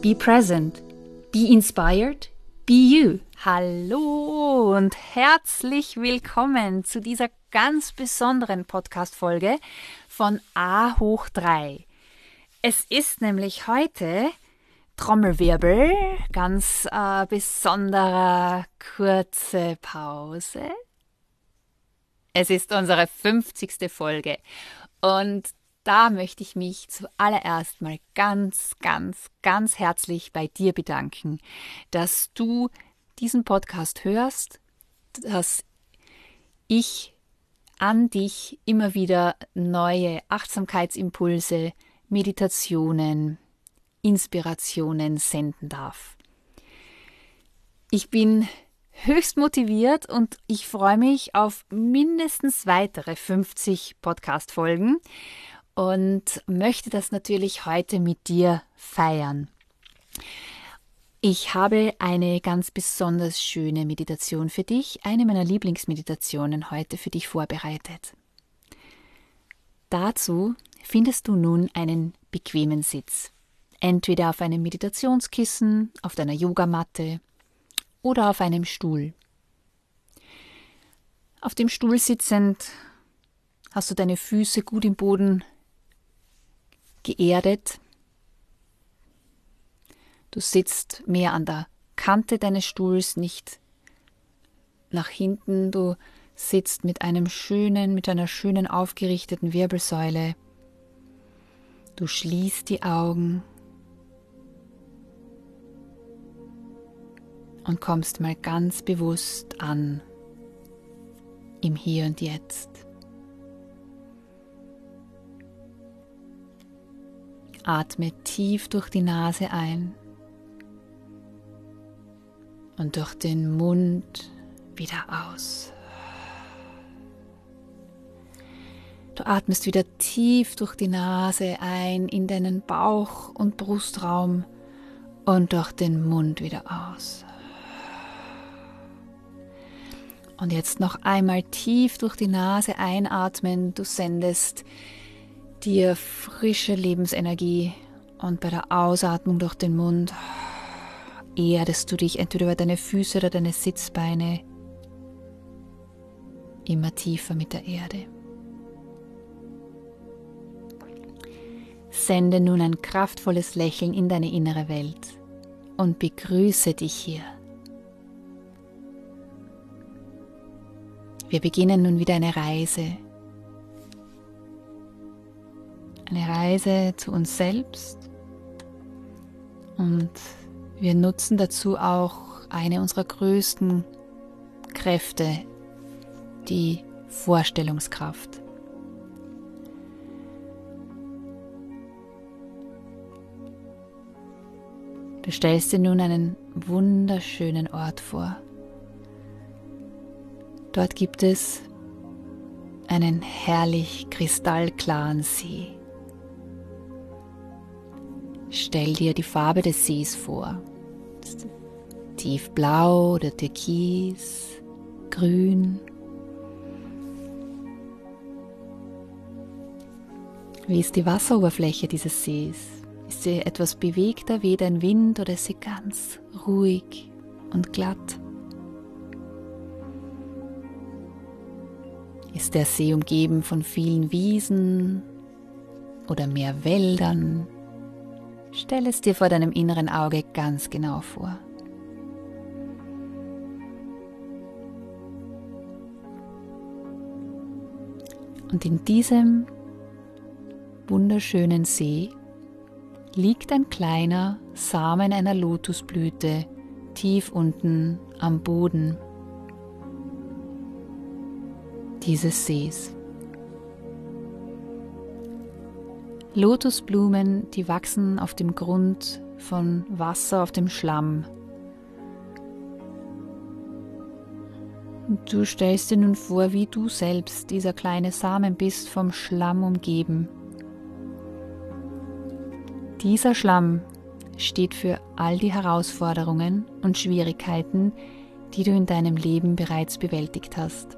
be present, be inspired, be you. Hallo und herzlich willkommen zu dieser ganz besonderen Podcast-Folge von A hoch 3. Es ist nämlich heute Trommelwirbel, ganz äh, besonderer kurze Pause. Es ist unsere 50. Folge und da möchte ich mich zuallererst mal ganz, ganz, ganz herzlich bei dir bedanken, dass du diesen Podcast hörst, dass ich an dich immer wieder neue Achtsamkeitsimpulse, Meditationen, Inspirationen senden darf. Ich bin höchst motiviert und ich freue mich auf mindestens weitere 50 Podcast-Folgen und möchte das natürlich heute mit dir feiern. Ich habe eine ganz besonders schöne Meditation für dich, eine meiner Lieblingsmeditationen heute für dich vorbereitet. Dazu findest du nun einen bequemen Sitz entweder auf einem Meditationskissen, auf deiner Yogamatte oder auf einem Stuhl. Auf dem Stuhl sitzend hast du deine Füße gut im Boden geerdet. Du sitzt mehr an der Kante deines Stuhls, nicht nach hinten. Du sitzt mit einem schönen, mit einer schönen aufgerichteten Wirbelsäule. Du schließt die Augen und kommst mal ganz bewusst an im Hier und Jetzt. Atme tief durch die Nase ein und durch den Mund wieder aus. Du atmest wieder tief durch die Nase ein in deinen Bauch- und Brustraum und durch den Mund wieder aus. Und jetzt noch einmal tief durch die Nase einatmen. Du sendest dir frische Lebensenergie und bei der Ausatmung durch den Mund erdest du dich entweder über deine Füße oder deine Sitzbeine immer tiefer mit der Erde. Sende nun ein kraftvolles Lächeln in deine innere Welt und begrüße dich hier. Wir beginnen nun wieder eine Reise. Eine Reise zu uns selbst. Und wir nutzen dazu auch eine unserer größten Kräfte, die Vorstellungskraft. Du stellst dir nun einen wunderschönen Ort vor. Dort gibt es einen herrlich kristallklaren See. Stell dir die Farbe des Sees vor. Tiefblau oder türkis, grün. Wie ist die Wasseroberfläche dieses Sees? Ist sie etwas bewegter, wie ein Wind oder ist sie ganz ruhig und glatt? Ist der See umgeben von vielen Wiesen oder mehr Wäldern? Stell es dir vor deinem inneren Auge ganz genau vor. Und in diesem wunderschönen See liegt ein kleiner Samen einer Lotusblüte tief unten am Boden dieses Sees. Lotusblumen, die wachsen auf dem Grund von Wasser, auf dem Schlamm. Und du stellst dir nun vor, wie du selbst, dieser kleine Samen bist, vom Schlamm umgeben. Dieser Schlamm steht für all die Herausforderungen und Schwierigkeiten, die du in deinem Leben bereits bewältigt hast.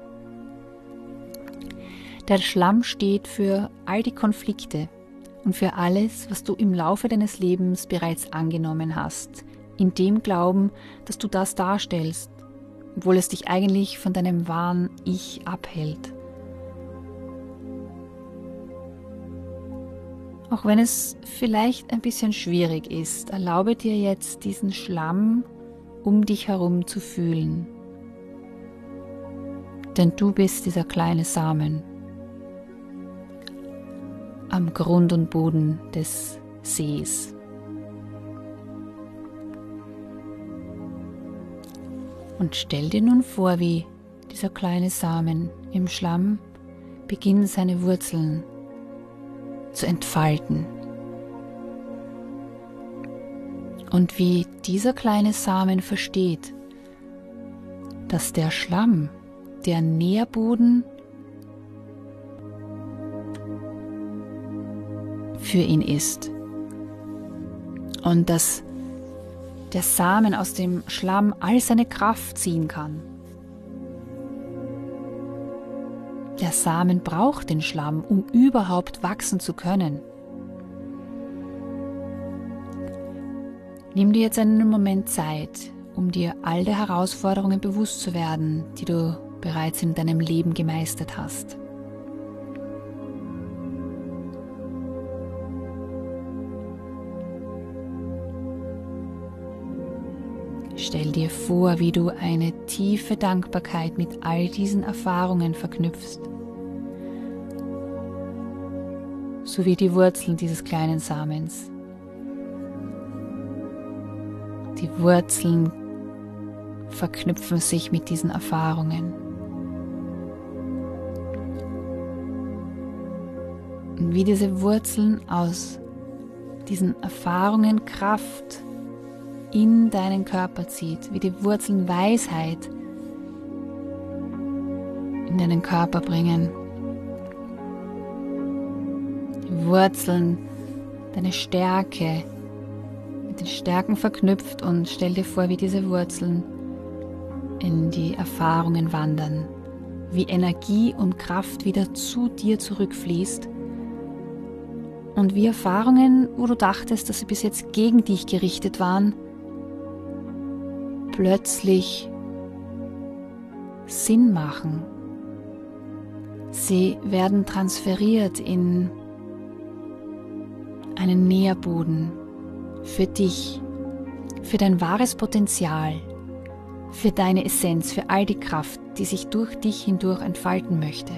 Der Schlamm steht für all die Konflikte und für alles, was du im Laufe deines Lebens bereits angenommen hast, in dem Glauben, dass du das darstellst, obwohl es dich eigentlich von deinem wahren Ich abhält. Auch wenn es vielleicht ein bisschen schwierig ist, erlaube dir jetzt diesen Schlamm um dich herum zu fühlen. Denn du bist dieser kleine Samen am Grund und Boden des Sees. Und stell dir nun vor, wie dieser kleine Samen im Schlamm beginnt seine Wurzeln zu entfalten. Und wie dieser kleine Samen versteht, dass der Schlamm der Nährboden für ihn ist. Und dass der Samen aus dem Schlamm all seine Kraft ziehen kann. Der Samen braucht den Schlamm, um überhaupt wachsen zu können. Nimm dir jetzt einen Moment Zeit, um dir all der Herausforderungen bewusst zu werden, die du bereits in deinem Leben gemeistert hast. Stell dir vor, wie du eine tiefe Dankbarkeit mit all diesen Erfahrungen verknüpfst, so wie die Wurzeln dieses kleinen Samens. Die Wurzeln verknüpfen sich mit diesen Erfahrungen. Und wie diese Wurzeln aus diesen Erfahrungen Kraft in deinen Körper zieht, wie die Wurzeln Weisheit in deinen Körper bringen. Die Wurzeln, deine Stärke mit den Stärken verknüpft und stell dir vor, wie diese Wurzeln in die Erfahrungen wandern, wie Energie und Kraft wieder zu dir zurückfließt und wie Erfahrungen, wo du dachtest, dass sie bis jetzt gegen dich gerichtet waren, plötzlich Sinn machen. Sie werden transferiert in einen Nährboden für dich, für dein wahres Potenzial, für deine Essenz, für all die Kraft, die sich durch dich hindurch entfalten möchte.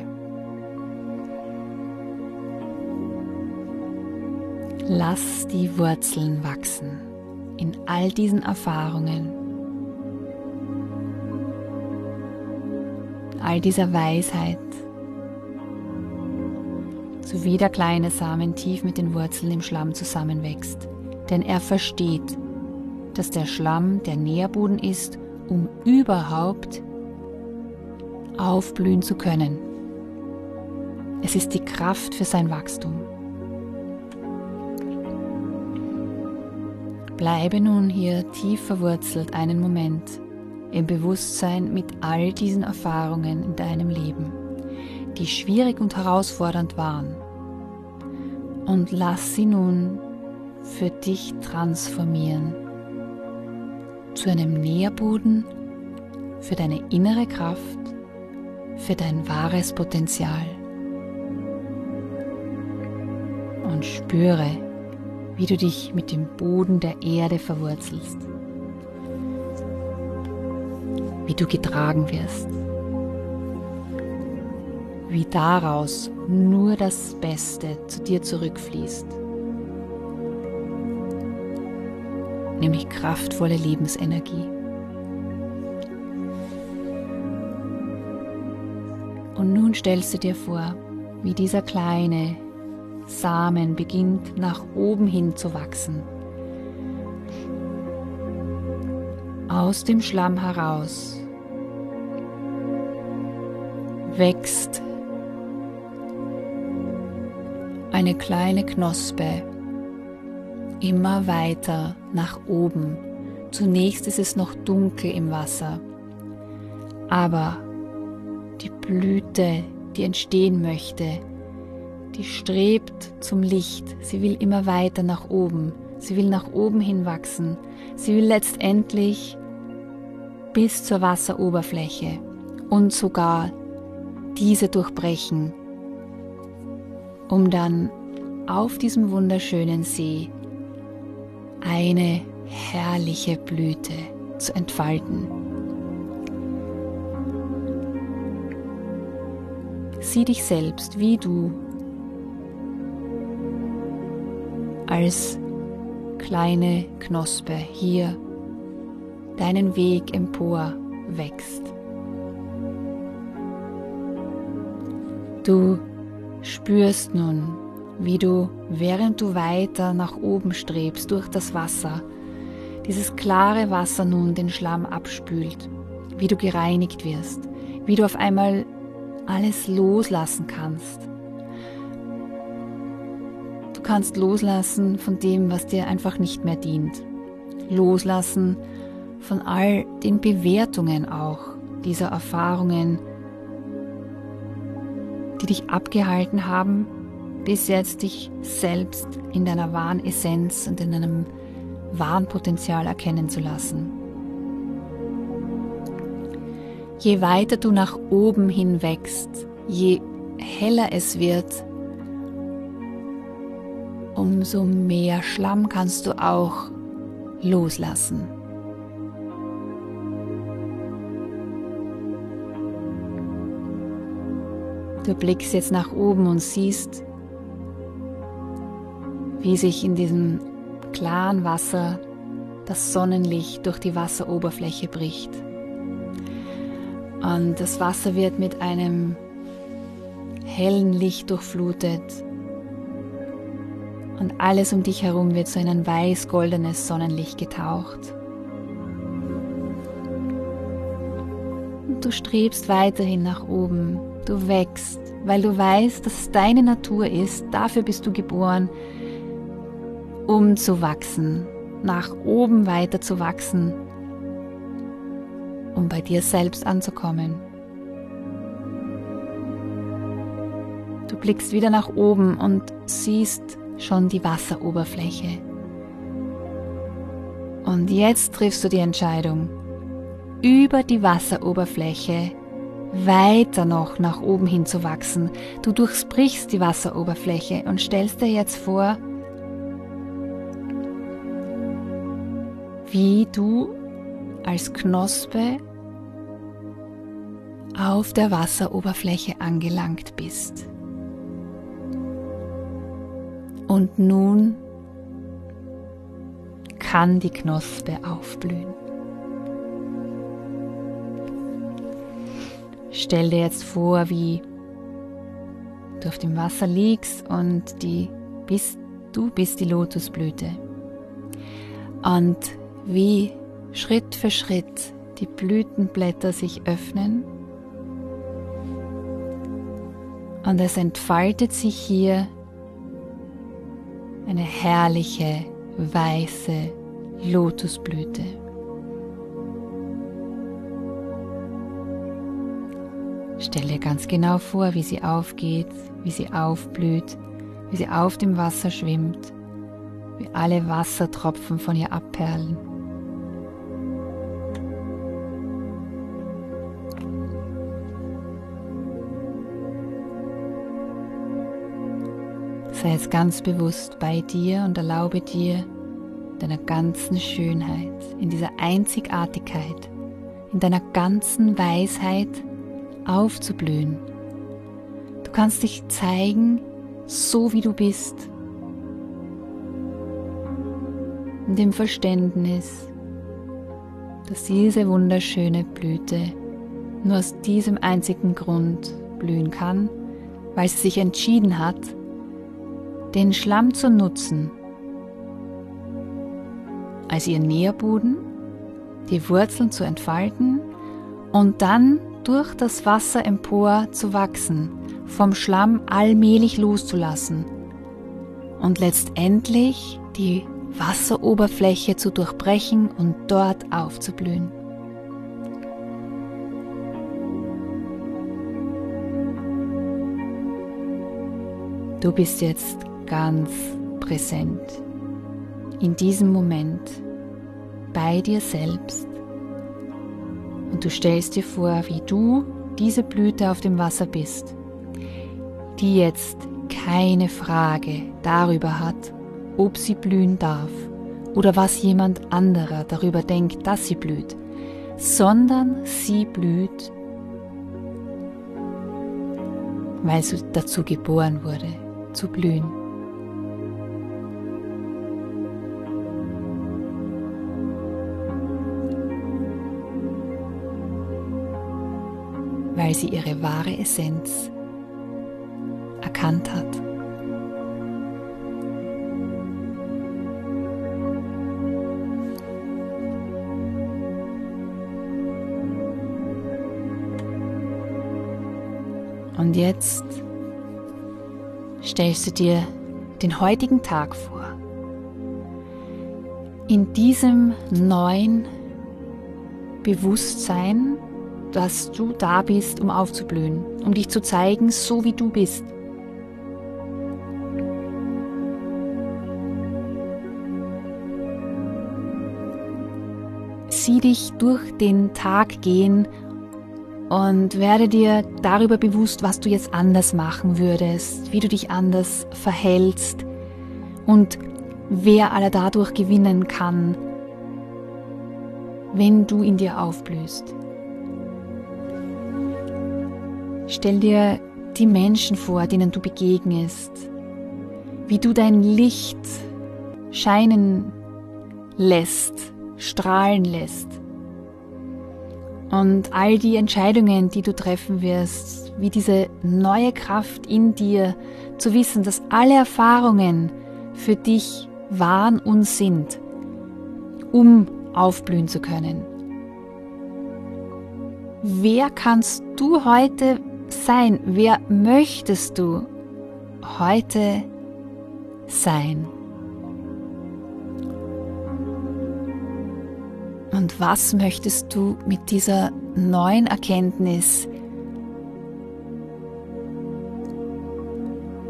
Lass die Wurzeln wachsen in all diesen Erfahrungen all dieser Weisheit, sowie der kleine Samen tief mit den Wurzeln im Schlamm zusammenwächst. Denn er versteht, dass der Schlamm der Nährboden ist, um überhaupt aufblühen zu können. Es ist die Kraft für sein Wachstum. Bleibe nun hier tief verwurzelt einen Moment im Bewusstsein mit all diesen Erfahrungen in deinem Leben, die schwierig und herausfordernd waren. Und lass sie nun für dich transformieren zu einem Nährboden für deine innere Kraft, für dein wahres Potenzial. Und spüre, wie du dich mit dem Boden der Erde verwurzelst wie du getragen wirst, wie daraus nur das Beste zu dir zurückfließt. Nämlich kraftvolle Lebensenergie. Und nun stellst du dir vor, wie dieser kleine Samen beginnt nach oben hin zu wachsen. Aus dem Schlamm heraus wächst eine kleine Knospe immer weiter nach oben. Zunächst ist es noch dunkel im Wasser, aber die Blüte, die entstehen möchte, die strebt zum Licht. Sie will immer weiter nach oben. Sie will nach oben hinwachsen. Sie will letztendlich bis zur Wasseroberfläche und sogar diese durchbrechen, um dann auf diesem wunderschönen See eine herrliche Blüte zu entfalten. Sieh dich selbst, wie du als kleine Knospe hier deinen Weg empor wächst. Du spürst nun, wie du, während du weiter nach oben strebst durch das Wasser, dieses klare Wasser nun den Schlamm abspült, wie du gereinigt wirst, wie du auf einmal alles loslassen kannst. Du kannst loslassen von dem, was dir einfach nicht mehr dient. Loslassen von all den Bewertungen auch dieser Erfahrungen, die dich abgehalten haben, bis jetzt dich selbst in deiner wahren Essenz und in deinem wahren Potenzial erkennen zu lassen. Je weiter du nach oben hin wächst, je heller es wird, umso mehr Schlamm kannst du auch loslassen. Du blickst jetzt nach oben und siehst, wie sich in diesem klaren Wasser das Sonnenlicht durch die Wasseroberfläche bricht. Und das Wasser wird mit einem hellen Licht durchflutet. Und alles um dich herum wird so in ein weiß-goldenes Sonnenlicht getaucht. Und du strebst weiterhin nach oben. Du wächst, weil du weißt, dass es deine Natur ist. Dafür bist du geboren, um zu wachsen, nach oben weiter zu wachsen um bei dir selbst anzukommen. Du blickst wieder nach oben und siehst schon die Wasseroberfläche. Und jetzt triffst du die Entscheidung, über die Wasseroberfläche weiter noch nach oben hin zu wachsen. Du durchbrichst die Wasseroberfläche und stellst dir jetzt vor, wie du als Knospe auf der Wasseroberfläche angelangt bist. Und nun kann die Knospe aufblühen. Stell dir jetzt vor, wie du auf dem Wasser liegst und die bist, du bist die Lotusblüte. Und wie Schritt für Schritt die Blütenblätter sich öffnen und es entfaltet sich hier eine herrliche weiße Lotusblüte. Stell dir ganz genau vor, wie sie aufgeht, wie sie aufblüht, wie sie auf dem Wasser schwimmt, wie alle Wassertropfen von ihr abperlen. Sei jetzt ganz bewusst bei dir und erlaube dir, deiner ganzen Schönheit, in dieser Einzigartigkeit, in deiner ganzen Weisheit aufzublühen. kannst dich zeigen, so wie du bist. In dem Verständnis, dass diese wunderschöne Blüte nur aus diesem einzigen Grund blühen kann, weil sie sich entschieden hat, den Schlamm zu nutzen als ihr Nährboden, die Wurzeln zu entfalten und dann durch das Wasser empor zu wachsen, vom Schlamm allmählich loszulassen und letztendlich die Wasseroberfläche zu durchbrechen und dort aufzublühen. Du bist jetzt ganz präsent in diesem Moment bei dir selbst und du stellst dir vor, wie du diese Blüte auf dem Wasser bist, die jetzt keine Frage darüber hat, ob sie blühen darf oder was jemand anderer darüber denkt, dass sie blüht, sondern sie blüht, weil sie dazu geboren wurde, zu blühen. Weil sie ihre wahre Essenz erkannt hat. Und jetzt stellst du dir den heutigen Tag vor. In diesem neuen Bewusstsein, dass du da bist, um aufzublühen, um dich zu zeigen, so wie du bist. Sieh dich durch den Tag gehen und werde dir darüber bewusst, was du jetzt anders machen würdest, wie du dich anders verhältst und wer alle dadurch gewinnen kann, wenn du in dir aufblühst. Stell dir die Menschen vor, denen du begegnest, wie du dein Licht scheinen lässt, strahlen lässt und all die Entscheidungen, die du treffen wirst, wie diese neue Kraft in dir, zu wissen, dass alle Erfahrungen für dich waren und sind, um aufblühen zu können. Wer kannst du heute sein? Wer möchtest du heute sein? Und was möchtest du mit dieser neuen Erkenntnis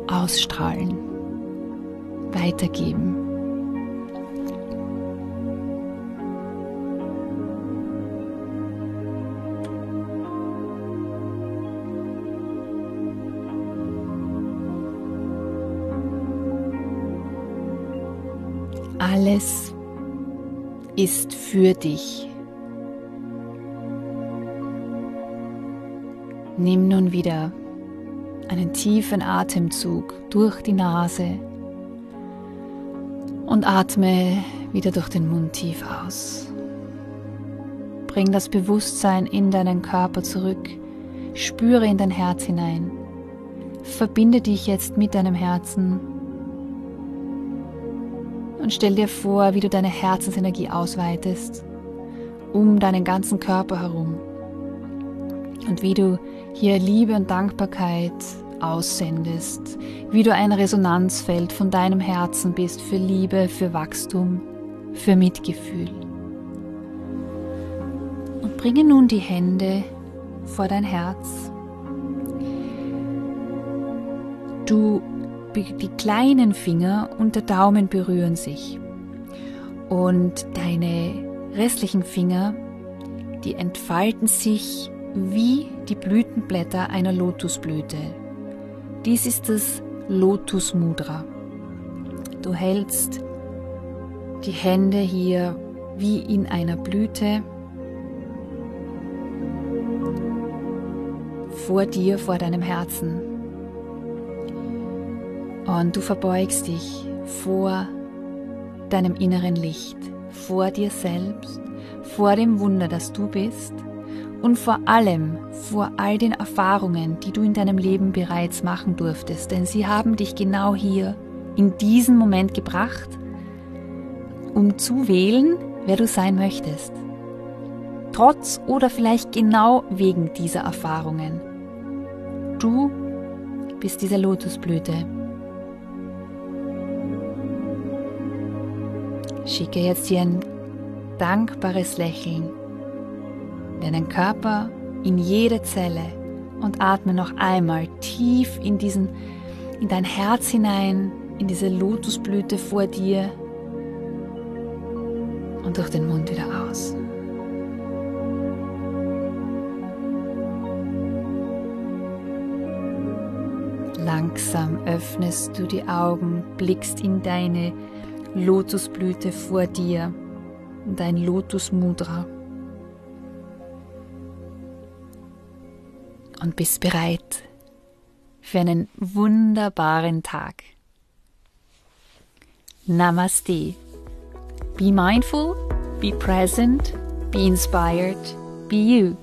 ausstrahlen, weitergeben? Alles ist für dich. Nimm nun wieder einen tiefen Atemzug durch die Nase und atme wieder durch den Mund tief aus. Bring das Bewusstsein in deinen Körper zurück, spüre in dein Herz hinein, verbinde dich jetzt mit deinem Herzen und stell dir vor, wie du deine Herzensenergie ausweitest um deinen ganzen Körper herum und wie du hier Liebe und Dankbarkeit aussendest, wie du ein Resonanzfeld von deinem Herzen bist für Liebe, für Wachstum, für Mitgefühl. Und bringe nun die Hände vor dein Herz. Du die kleinen Finger und der Daumen berühren sich. Und deine restlichen Finger, die entfalten sich wie die Blütenblätter einer Lotusblüte. Dies ist das Lotus Mudra. Du hältst die Hände hier wie in einer Blüte vor dir, vor deinem Herzen Und du verbeugst dich vor deinem inneren Licht, vor dir selbst, vor dem Wunder, das du bist und vor allem vor all den Erfahrungen, die du in deinem Leben bereits machen durftest, denn sie haben dich genau hier in diesen Moment gebracht, um zu wählen, wer du sein möchtest. Trotz oder vielleicht genau wegen dieser Erfahrungen. Du bist diese Lotusblüte. Schicke jetzt hier ein dankbares Lächeln deinen Körper in jede Zelle und atme noch einmal tief in diesen in dein Herz hinein, in diese Lotusblüte vor dir und durch den Mund wieder aus. Langsam öffnest du die Augen, blickst in deine Lotusblüte vor dir, dein Lotus-Mudra. und bist bereit für einen wunderbaren Tag. Namaste. Be mindful, be present, be inspired, be you.